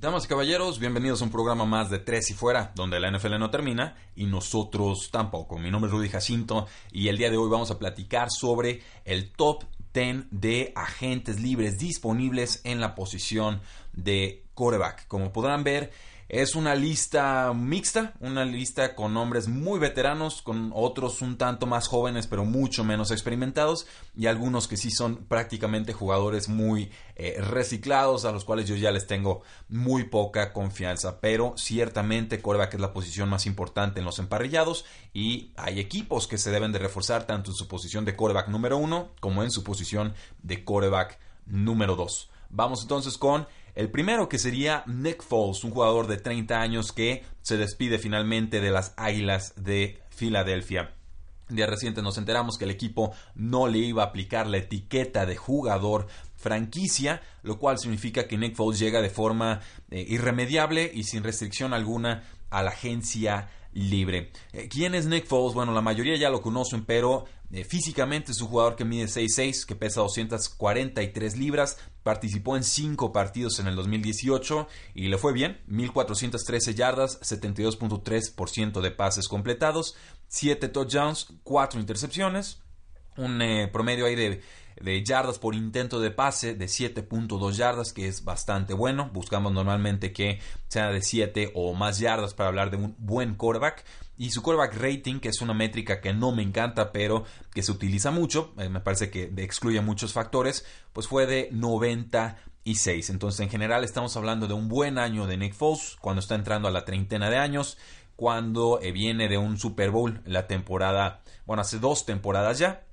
Damas y caballeros, bienvenidos a un programa más de Tres y Fuera, donde la NFL no termina y nosotros tampoco. Mi nombre es Rudy Jacinto y el día de hoy vamos a platicar sobre el top 10 de agentes libres disponibles en la posición de quarterback. Como podrán ver, es una lista mixta, una lista con nombres muy veteranos, con otros un tanto más jóvenes pero mucho menos experimentados y algunos que sí son prácticamente jugadores muy eh, reciclados a los cuales yo ya les tengo muy poca confianza. Pero ciertamente coreback es la posición más importante en los emparrillados y hay equipos que se deben de reforzar tanto en su posición de coreback número uno como en su posición de coreback número dos. Vamos entonces con el primero que sería Nick Foles, un jugador de 30 años que se despide finalmente de las Águilas de Filadelfia. Día reciente nos enteramos que el equipo no le iba a aplicar la etiqueta de jugador franquicia, lo cual significa que Nick Foles llega de forma eh, irremediable y sin restricción alguna a la agencia libre. Eh, ¿Quién es Nick Foles? Bueno, la mayoría ya lo conocen, pero eh, físicamente es un jugador que mide 6'6, que pesa 243 libras, participó en 5 partidos en el 2018 y le fue bien, 1413 yardas, 72.3% de pases completados, 7 touchdowns, 4 intercepciones, un eh, promedio ahí de de yardas por intento de pase de 7.2 yardas, que es bastante bueno. Buscamos normalmente que sea de 7 o más yardas para hablar de un buen quarterback. Y su quarterback rating, que es una métrica que no me encanta, pero que se utiliza mucho, eh, me parece que excluye muchos factores, pues fue de 96. Entonces, en general, estamos hablando de un buen año de Nick Foles cuando está entrando a la treintena de años, cuando eh, viene de un Super Bowl la temporada, bueno, hace dos temporadas ya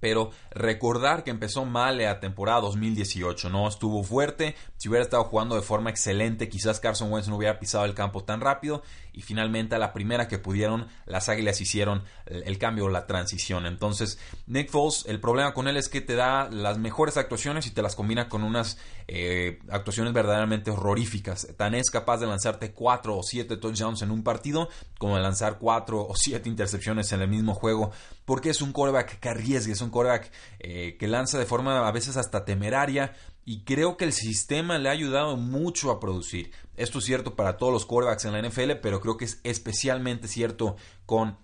pero recordar que empezó mal la temporada 2018, no estuvo fuerte, si hubiera estado jugando de forma excelente, quizás Carson Wentz no hubiera pisado el campo tan rápido y finalmente a la primera que pudieron, las Águilas hicieron el cambio, la transición. Entonces, Nick Foles, el problema con él es que te da las mejores actuaciones y te las combina con unas eh, actuaciones verdaderamente horroríficas. Tan es capaz de lanzarte 4 o 7 touchdowns en un partido como de lanzar 4 o 7 intercepciones en el mismo juego, porque es un quarterback que arriesga, es un quarterback eh, que lanza de forma a veces hasta temeraria y creo que el sistema le ha ayudado mucho a producir. Esto es cierto para todos los quarterbacks en la NFL, pero creo que es especialmente cierto con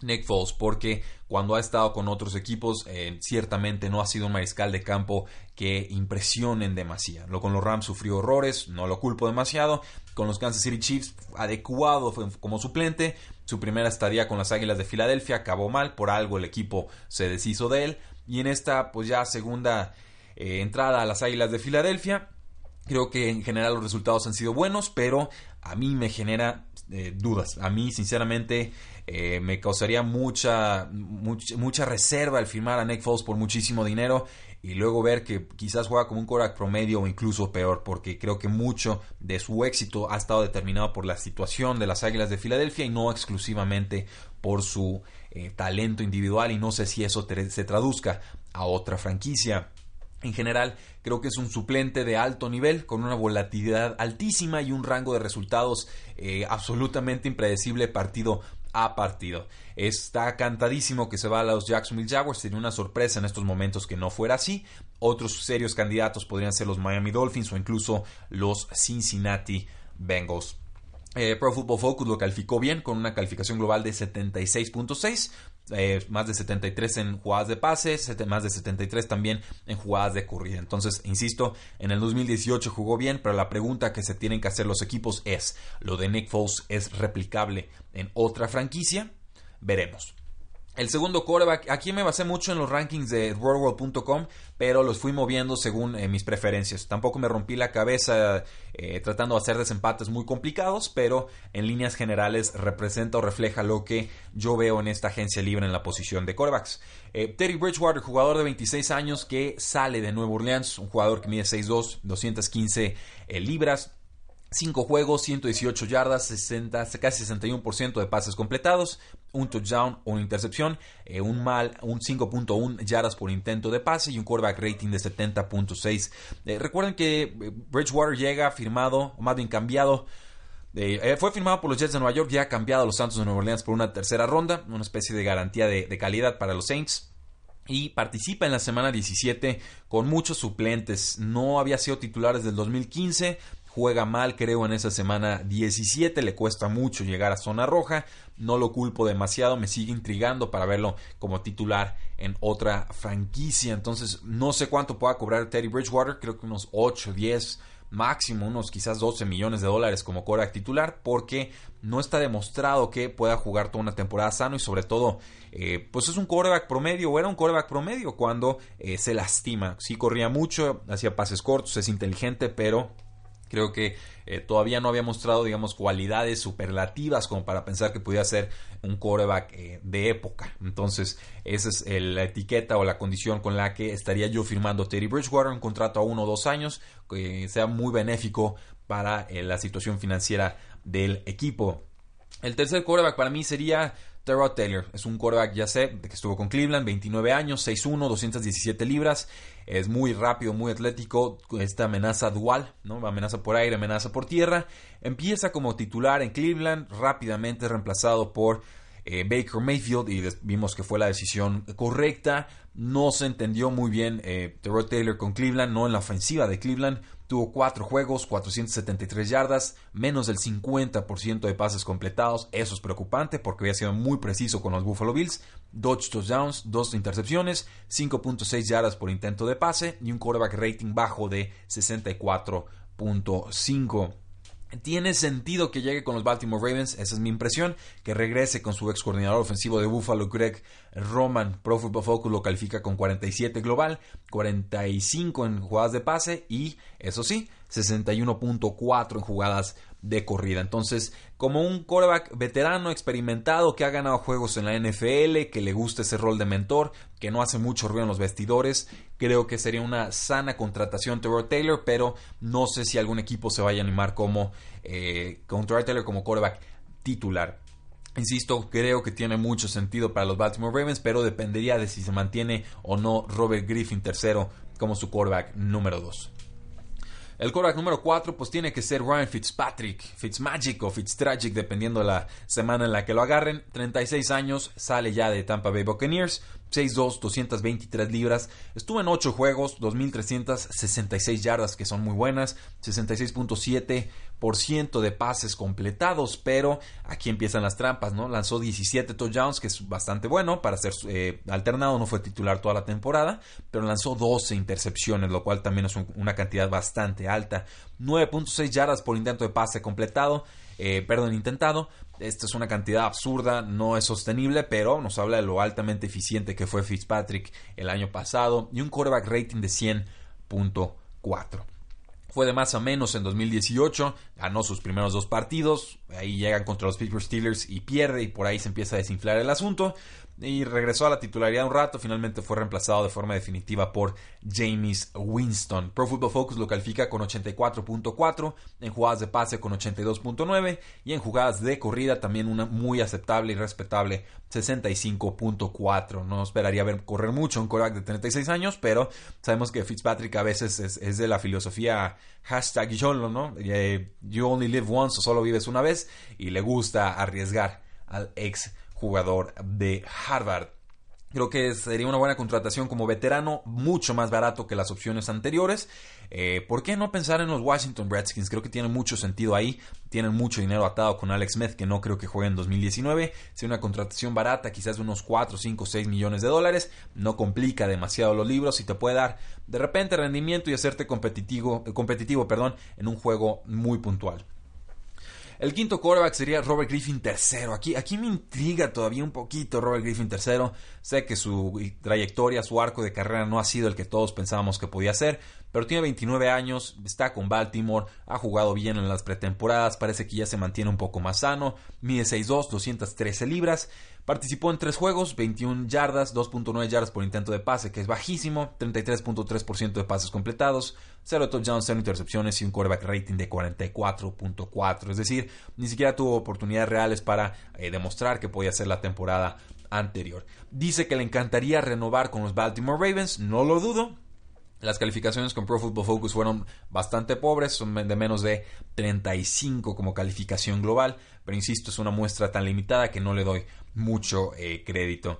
Nick Foles, porque cuando ha estado con otros equipos, eh, ciertamente no ha sido un mariscal de campo que impresionen demasiado. Lo con los Rams sufrió horrores, no lo culpo demasiado. Con los Kansas City Chiefs, adecuado como suplente. Su primera estadía con las Águilas de Filadelfia acabó mal, por algo el equipo se deshizo de él. Y en esta, pues ya segunda eh, entrada a las Águilas de Filadelfia. Creo que en general los resultados han sido buenos, pero a mí me genera eh, dudas. A mí, sinceramente, eh, me causaría mucha, mucha, reserva el firmar a Nick Foles por muchísimo dinero y luego ver que quizás juega como un Korak promedio o incluso peor, porque creo que mucho de su éxito ha estado determinado por la situación de las Águilas de Filadelfia y no exclusivamente por su talento individual y no sé si eso se traduzca a otra franquicia. En general, creo que es un suplente de alto nivel, con una volatilidad altísima y un rango de resultados eh, absolutamente impredecible partido a partido. Está cantadísimo que se va a los Jacksonville Jaguars, sería una sorpresa en estos momentos que no fuera así. Otros serios candidatos podrían ser los Miami Dolphins o incluso los Cincinnati Bengals. Eh, Pro Football Focus lo calificó bien con una calificación global de 76.6, eh, más de 73 en jugadas de pases, más de 73 también en jugadas de corrida. Entonces, insisto, en el 2018 jugó bien, pero la pregunta que se tienen que hacer los equipos es, ¿lo de Nick Foles es replicable en otra franquicia? Veremos. El segundo coreback, aquí me basé mucho en los rankings de worldworld.com, pero los fui moviendo según eh, mis preferencias. Tampoco me rompí la cabeza eh, tratando de hacer desempates muy complicados, pero en líneas generales representa o refleja lo que yo veo en esta agencia libre en la posición de corebacks. Eh, Teddy Bridgewater, jugador de 26 años que sale de Nueva Orleans, un jugador que mide 6'2, 215 libras, 5 juegos, 118 yardas, 60, casi 61% de pases completados, un touchdown una intercepción, eh, un mal, un 5.1 yardas por intento de pase y un quarterback rating de 70.6. Eh, recuerden que eh, Bridgewater llega firmado, o más bien cambiado. fue firmado por los Jets de Nueva York, ya cambiado a los Santos de Nueva Orleans por una tercera ronda, una especie de garantía de, de calidad para los Saints y participa en la semana 17 con muchos suplentes. No había sido titular desde el 2015, juega mal, creo, en esa semana 17, le cuesta mucho llegar a zona roja, no lo culpo demasiado, me sigue intrigando para verlo como titular en otra franquicia, entonces no sé cuánto pueda cobrar Teddy Bridgewater, creo que unos 8, 10, máximo unos quizás 12 millones de dólares como coreback titular, porque no está demostrado que pueda jugar toda una temporada sano y sobre todo, eh, pues es un coreback promedio o era un coreback promedio cuando eh, se lastima, sí corría mucho, hacía pases cortos, es inteligente, pero Creo que eh, todavía no había mostrado, digamos, cualidades superlativas como para pensar que pudiera ser un quarterback eh, de época. Entonces, esa es la etiqueta o la condición con la que estaría yo firmando Teddy Bridgewater, un contrato a uno o dos años, que sea muy benéfico para eh, la situación financiera del equipo. El tercer quarterback para mí sería Terrell Taylor es un quarterback, ya sé, que estuvo con Cleveland, 29 años, 6'1, 217 libras. Es muy rápido, muy atlético. Esta amenaza dual, ¿no? Amenaza por aire, amenaza por tierra. Empieza como titular en Cleveland, rápidamente reemplazado por eh, Baker Mayfield y vimos que fue la decisión correcta. No se entendió muy bien eh, Terrell Taylor con Cleveland, no en la ofensiva de Cleveland. Tuvo cuatro juegos, 473 yardas, menos del 50% de pases completados. Eso es preocupante porque había sido muy preciso con los Buffalo Bills. Dos touchdowns, dos intercepciones, 5.6 yardas por intento de pase y un quarterback rating bajo de 64.5. Tiene sentido que llegue con los Baltimore Ravens, esa es mi impresión, que regrese con su ex coordinador ofensivo de Buffalo, Greg Roman. Pro Football Focus lo califica con 47 global, 45 en jugadas de pase y, eso sí, 61.4 en jugadas de corrida. Entonces, como un quarterback veterano, experimentado, que ha ganado juegos en la NFL, que le gusta ese rol de mentor, que no hace mucho ruido en los vestidores, creo que sería una sana contratación Trevor Taylor, pero no sé si algún equipo se vaya a animar como eh, con Taylor como quarterback titular. Insisto, creo que tiene mucho sentido para los Baltimore Ravens, pero dependería de si se mantiene o no Robert Griffin tercero como su quarterback número 2. El quarterback número 4 pues tiene que ser Ryan Fitzpatrick, Fitzmagic o Fitztragic dependiendo de la semana en la que lo agarren. 36 años, sale ya de Tampa Bay Buccaneers. 6'2, 223 libras. Estuvo en 8 juegos, 2.366 yardas, que son muy buenas. 66.7% de pases completados. Pero aquí empiezan las trampas, ¿no? Lanzó 17 touchdowns, que es bastante bueno para ser eh, alternado. No fue titular toda la temporada. Pero lanzó 12 intercepciones, lo cual también es una cantidad bastante alta. 9.6 yardas por intento de pase completado. Eh, perdón, intentado. Esta es una cantidad absurda, no es sostenible, pero nos habla de lo altamente eficiente que fue Fitzpatrick el año pasado y un quarterback rating de 100.4. Fue de más a menos en 2018, ganó sus primeros dos partidos, ahí llegan contra los Pittsburgh Steelers y pierde y por ahí se empieza a desinflar el asunto y regresó a la titularidad un rato. Finalmente fue reemplazado de forma definitiva por James Winston. Pro Football Focus lo califica con 84.4, en jugadas de pase con 82.9 y en jugadas de corrida también una muy aceptable y respetable 65.4. No esperaría ver correr mucho un coreback de 36 años, pero sabemos que Fitzpatrick a veces es, de la filosofía hashtag YOLO, ¿no? Eh, you only live once o solo vives una vez y le gusta arriesgar al ex jugador de Harvard. Creo que sería una buena contratación como veterano, mucho más barato que las opciones anteriores. Eh, ¿Por qué no pensar en los Washington Redskins? Creo que tiene mucho sentido ahí. Tienen mucho dinero atado con Alex Smith, que no creo que juegue en 2019. Sería una contratación barata, quizás de unos 4, 5, 6 millones de dólares. No complica demasiado los libros y te puede dar de repente rendimiento y hacerte competitivo, competitivo perdón, en un juego muy puntual. El quinto quarterback sería Robert Griffin III. Aquí, aquí me intriga todavía un poquito Robert Griffin III. Sé que su trayectoria, su arco de carrera no ha sido el que todos pensábamos que podía ser, pero tiene 29 años, está con Baltimore, ha jugado bien en las pretemporadas, parece que ya se mantiene un poco más sano, mide 6'2, 213 libras. Participó en tres juegos, 21 yardas, 2.9 yardas por intento de pase, que es bajísimo, 33.3% de pases completados, 0 touchdowns, 0 intercepciones y un quarterback rating de 44.4. Es decir, ni siquiera tuvo oportunidades reales para eh, demostrar que podía ser la temporada anterior. Dice que le encantaría renovar con los Baltimore Ravens, no lo dudo, las calificaciones con Pro Football Focus fueron bastante pobres, son de menos de 35 como calificación global, pero insisto, es una muestra tan limitada que no le doy mucho eh, crédito.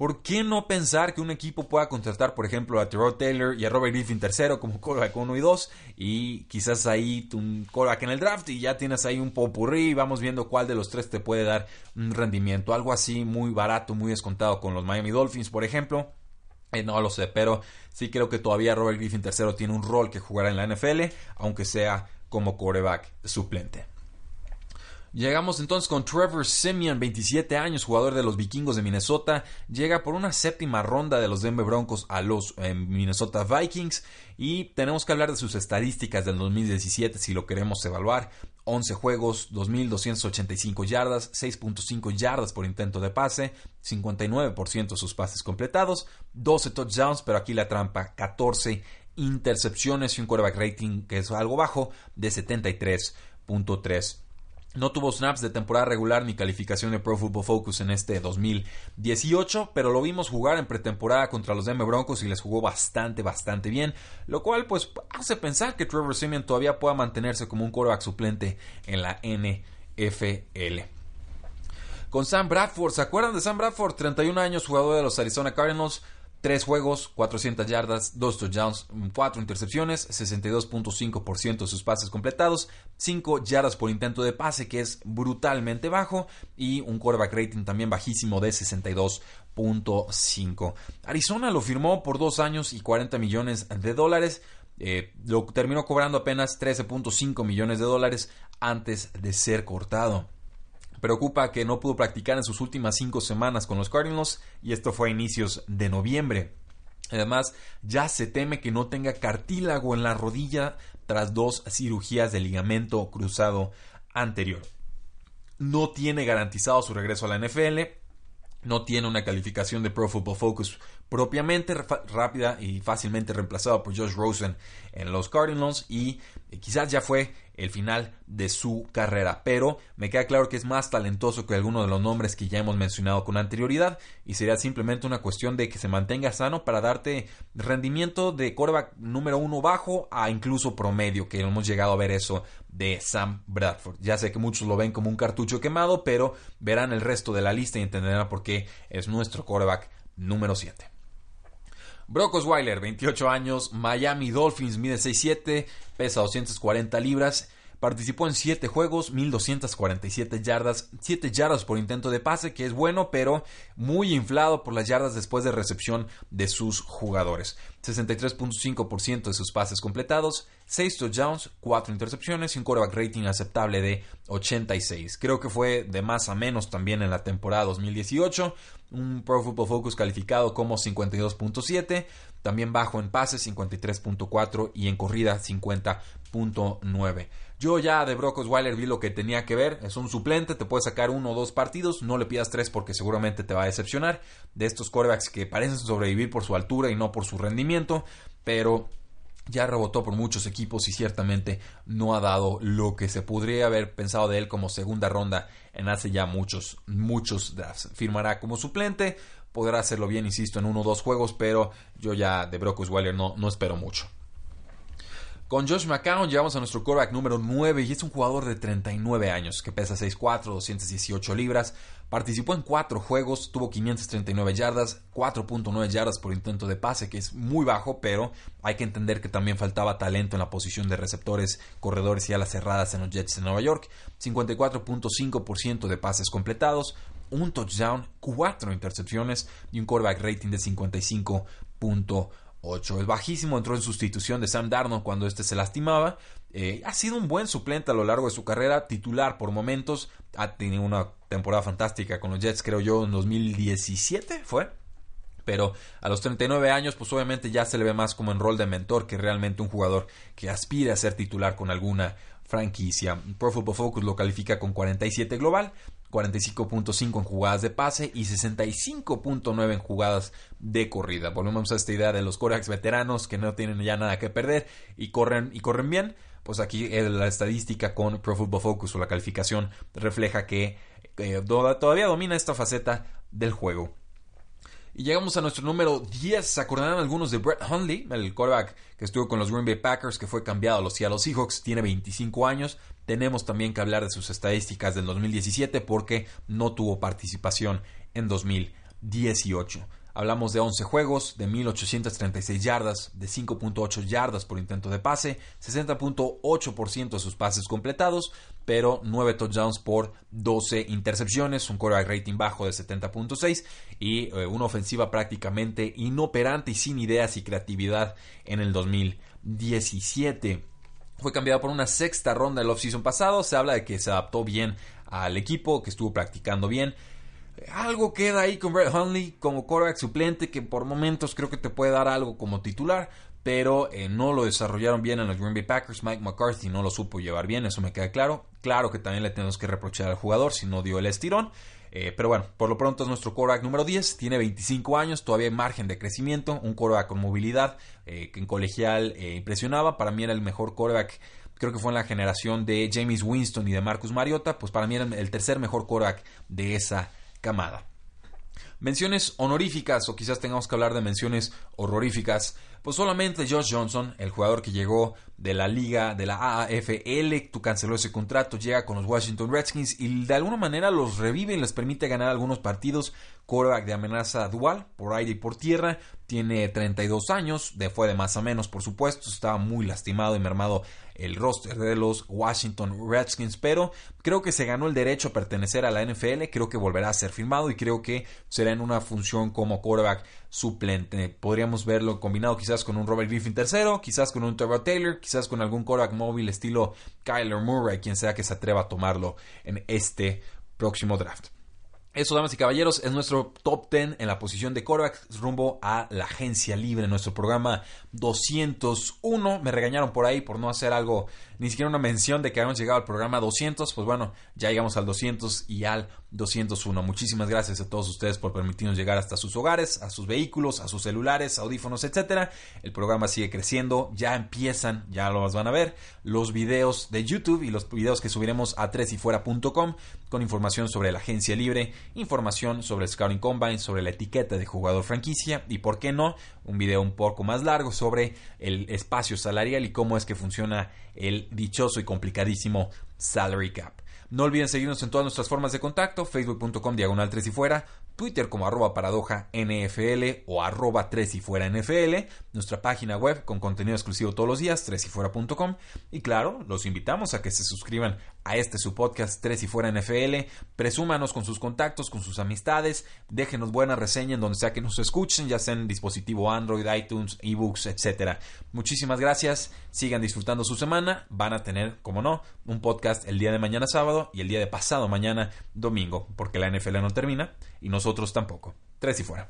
¿Por qué no pensar que un equipo pueda contratar, por ejemplo, a Terrell Taylor y a Robert Griffin III como callback 1 y 2 y quizás ahí un callback en el draft y ya tienes ahí un popurrí y vamos viendo cuál de los tres te puede dar un rendimiento? Algo así muy barato, muy descontado con los Miami Dolphins, por ejemplo. Eh, no lo sé, pero sí creo que todavía Robert Griffin III tiene un rol que jugará en la NFL, aunque sea como quarterback suplente. Llegamos entonces con Trevor Simeon, 27 años, jugador de los Vikingos de Minnesota. Llega por una séptima ronda de los Denver Broncos a los eh, Minnesota Vikings. Y tenemos que hablar de sus estadísticas del 2017 si lo queremos evaluar. 11 juegos, 2.285 yardas, 6.5 yardas por intento de pase, 59% de sus pases completados, 12 touchdowns, pero aquí la trampa, 14 intercepciones y un quarterback rating que es algo bajo de 73.3 no tuvo snaps de temporada regular ni calificación de Pro Football Focus en este 2018, pero lo vimos jugar en pretemporada contra los Denver Broncos y les jugó bastante, bastante bien, lo cual pues hace pensar que Trevor Simeon todavía pueda mantenerse como un quarterback suplente en la NFL. Con Sam Bradford, ¿se acuerdan de Sam Bradford? 31 años, jugador de los Arizona Cardinals. 3 juegos, 400 yardas, 2 touchdowns, 4 intercepciones, 62.5% de sus pases completados, 5 yardas por intento de pase, que es brutalmente bajo, y un quarterback rating también bajísimo de 62.5. Arizona lo firmó por 2 años y 40 millones de dólares. Eh, lo terminó cobrando apenas 13.5 millones de dólares antes de ser cortado. Preocupa que no pudo practicar en sus últimas cinco semanas con los Cardinals y esto fue a inicios de noviembre. Además, ya se teme que no tenga cartílago en la rodilla tras dos cirugías de ligamento cruzado anterior. No tiene garantizado su regreso a la NFL, no tiene una calificación de Pro Football Focus propiamente rápida y fácilmente reemplazado por Josh Rosen en los Cardinals y quizás ya fue el final de su carrera, pero me queda claro que es más talentoso que alguno de los nombres que ya hemos mencionado con anterioridad y sería simplemente una cuestión de que se mantenga sano para darte rendimiento de coreback número uno bajo a incluso promedio, que hemos llegado a ver eso de Sam Bradford. Ya sé que muchos lo ven como un cartucho quemado, pero verán el resto de la lista y entenderán por qué es nuestro coreback número 7. Brock Osweiler, 28 años, Miami Dolphins, mide 6'7, pesa 240 libras. Participó en 7 juegos, 1247 yardas, 7 yardas por intento de pase, que es bueno, pero muy inflado por las yardas después de recepción de sus jugadores. 63.5% de sus pases completados, 6 touchdowns, 4 intercepciones y un quarterback rating aceptable de 86. Creo que fue de más a menos también en la temporada 2018 un Pro Football Focus calificado como 52.7, también bajo en pases 53.4 y en corrida 50.9. Yo ya de Brock Osweiler vi lo que tenía que ver, es un suplente, te puede sacar uno o dos partidos, no le pidas tres porque seguramente te va a decepcionar. De estos quarterbacks que parecen sobrevivir por su altura y no por su rendimiento, pero ya rebotó por muchos equipos y ciertamente no ha dado lo que se podría haber pensado de él como segunda ronda en hace ya muchos, muchos drafts. Firmará como suplente, podrá hacerlo bien, insisto, en uno o dos juegos, pero yo ya de Brock Osweiler no espero mucho. Con Josh McCown llegamos a nuestro quarterback número 9 y es un jugador de 39 años que pesa 6'4, 218 libras. Participó en 4 juegos, tuvo 539 yardas, 4.9 yardas por intento de pase, que es muy bajo, pero hay que entender que también faltaba talento en la posición de receptores, corredores y alas cerradas en los Jets de Nueva York. 54.5% de pases completados, un touchdown, 4 intercepciones y un quarterback rating de 55.1. Es bajísimo, entró en sustitución de Sam Darnold cuando este se lastimaba. Eh, ha sido un buen suplente a lo largo de su carrera, titular por momentos. Ha tenido una temporada fantástica con los Jets, creo yo, en 2017 fue. Pero a los 39 años, pues obviamente ya se le ve más como en rol de mentor que realmente un jugador que aspira a ser titular con alguna franquicia. Pro Football Focus lo califica con 47 global, 45.5 en jugadas de pase y 65.9 en jugadas de corrida. Volvemos a esta idea de los corebacks veteranos que no tienen ya nada que perder y corren y corren bien. Pues aquí eh, la estadística con Pro Football Focus o la calificación refleja que eh, todavía domina esta faceta del juego. Y llegamos a nuestro número 10. ¿Se acordarán algunos de Brett Hundley, el quarterback que estuvo con los Green Bay Packers, que fue cambiado a los Seattle Seahawks? Tiene 25 años. Tenemos también que hablar de sus estadísticas del 2017 porque no tuvo participación en 2018. Hablamos de 11 juegos, de 1836 yardas, de 5.8 yardas por intento de pase, 60.8% de sus pases completados, pero 9 touchdowns por 12 intercepciones, un quarterback rating bajo de 70.6 y eh, una ofensiva prácticamente inoperante y sin ideas y creatividad en el 2017. Fue cambiado por una sexta ronda del offseason pasado. Se habla de que se adaptó bien al equipo, que estuvo practicando bien algo queda ahí con Brett Hundley como quarterback suplente que por momentos creo que te puede dar algo como titular, pero eh, no lo desarrollaron bien en los Green Bay Packers. Mike McCarthy no lo supo llevar bien, eso me queda claro. Claro que también le tenemos que reprochar al jugador si no dio el estirón. Eh, pero bueno, por lo pronto es nuestro quarterback número 10, tiene 25 años, todavía hay margen de crecimiento, un quarterback con movilidad eh, que en colegial impresionaba, para mí era el mejor quarterback creo que fue en la generación de James Winston y de Marcus Mariota, pues para mí era el tercer mejor quarterback de esa camada. Menciones honoríficas, o quizás tengamos que hablar de menciones horroríficas, pues solamente Josh Johnson, el jugador que llegó de la liga de la AAFL, tú canceló ese contrato, llega con los Washington Redskins y de alguna manera los revive y les permite ganar algunos partidos. Quarterback de amenaza dual, por aire y por tierra, tiene 32 años, de fue de más a menos, por supuesto, estaba muy lastimado y mermado el roster de los Washington Redskins, pero creo que se ganó el derecho a pertenecer a la NFL, creo que volverá a ser firmado y creo que será en una función como quarterback suplente. Podríamos verlo combinado quizás con un Robert Griffin tercero, quizás con un Trevor Taylor, quizás con algún quarterback móvil estilo Kyler Murray, quien sea que se atreva a tomarlo en este próximo draft. Eso, damas y caballeros, es nuestro top 10 en la posición de quarterback rumbo a la agencia libre, nuestro programa 201. Me regañaron por ahí por no hacer algo, ni siquiera una mención de que habíamos llegado al programa 200. Pues bueno, ya llegamos al 200 y al 201. Muchísimas gracias a todos ustedes por permitirnos llegar hasta sus hogares, a sus vehículos, a sus celulares, audífonos, etcétera. El programa sigue creciendo, ya empiezan, ya lo van a ver, los videos de YouTube y los videos que subiremos a tresyfuera.com con información sobre la agencia libre información sobre el Scouting Combine, sobre la etiqueta de jugador franquicia y, por qué no, un video un poco más largo sobre el espacio salarial y cómo es que funciona el dichoso y complicadísimo salary cap. No olviden seguirnos en todas nuestras formas de contacto, facebook.com diagonal 3 y fuera, Twitter como arroba paradoja NFL o arroba 3 y fuera NFL, nuestra página web con contenido exclusivo todos los días, 3 y fuera.com y claro, los invitamos a que se suscriban a este su podcast 3 y fuera NFL, presúmanos con sus contactos, con sus amistades, déjenos buena reseña en donde sea que nos escuchen, ya sea en dispositivo Android, iTunes, ebooks, etcétera. Muchísimas gracias, sigan disfrutando su semana, van a tener, como no, un podcast el día de mañana y el día de pasado mañana domingo, porque la NFL no termina y nosotros tampoco. Tres y fuera.